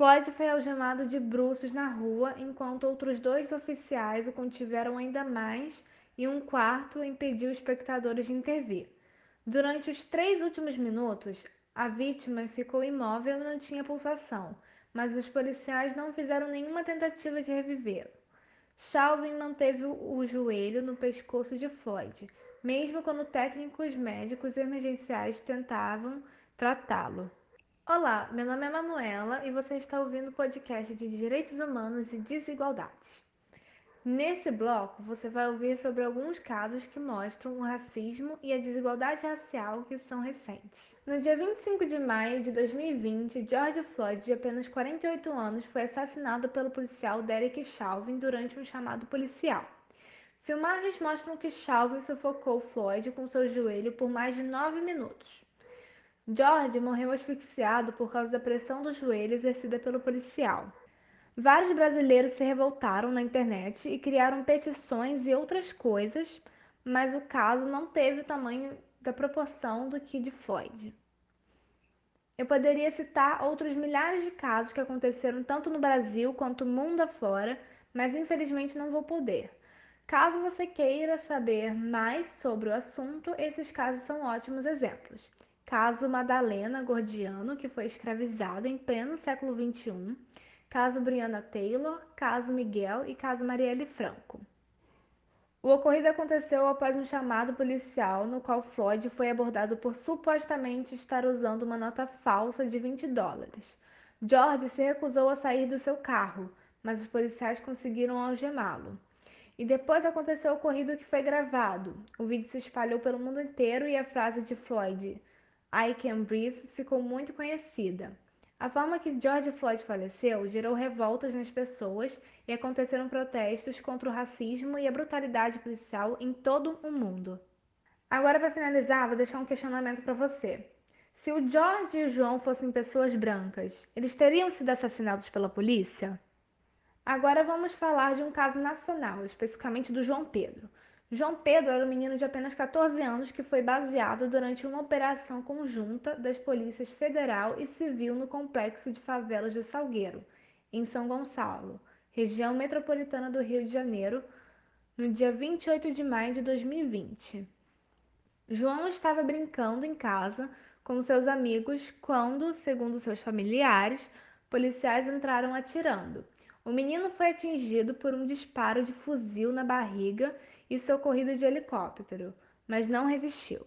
Floyd foi algemado de bruços na rua, enquanto outros dois oficiais o contiveram ainda mais e um quarto impediu espectadores de intervir. Durante os três últimos minutos, a vítima ficou imóvel e não tinha pulsação, mas os policiais não fizeram nenhuma tentativa de revivê-lo. Chauvin manteve o joelho no pescoço de Floyd, mesmo quando técnicos médicos emergenciais tentavam tratá-lo. Olá, meu nome é Manuela e você está ouvindo o podcast de Direitos Humanos e Desigualdades. Nesse bloco, você vai ouvir sobre alguns casos que mostram o racismo e a desigualdade racial que são recentes. No dia 25 de maio de 2020, George Floyd, de apenas 48 anos, foi assassinado pelo policial Derek Chauvin durante um chamado policial. Filmagens mostram que Chauvin sufocou Floyd com seu joelho por mais de nove minutos. George morreu asfixiado por causa da pressão do joelho exercida pelo policial. Vários brasileiros se revoltaram na internet e criaram petições e outras coisas, mas o caso não teve o tamanho da proporção do que de Floyd. Eu poderia citar outros milhares de casos que aconteceram tanto no Brasil quanto mundo afora, mas infelizmente não vou poder. Caso você queira saber mais sobre o assunto, esses casos são ótimos exemplos. Caso Madalena Gordiano, que foi escravizada em pleno século XXI, caso Brianna Taylor, caso Miguel e caso Marielle Franco. O ocorrido aconteceu após um chamado policial no qual Floyd foi abordado por supostamente estar usando uma nota falsa de 20 dólares. George se recusou a sair do seu carro, mas os policiais conseguiram algemá-lo. E depois aconteceu o ocorrido que foi gravado. O vídeo se espalhou pelo mundo inteiro e a frase de Floyd, I can breathe, ficou muito conhecida. A forma que George Floyd faleceu gerou revoltas nas pessoas e aconteceram protestos contra o racismo e a brutalidade policial em todo o mundo. Agora, para finalizar, vou deixar um questionamento para você. Se o George e o João fossem pessoas brancas, eles teriam sido assassinados pela polícia? Agora vamos falar de um caso nacional, especificamente do João Pedro. João Pedro era um menino de apenas 14 anos que foi baseado durante uma operação conjunta das polícias federal e civil no complexo de favelas de Salgueiro, em São Gonçalo, região metropolitana do Rio de Janeiro, no dia 28 de maio de 2020. João estava brincando em casa com seus amigos quando, segundo seus familiares, policiais entraram atirando. O menino foi atingido por um disparo de fuzil na barriga e socorrido de helicóptero, mas não resistiu.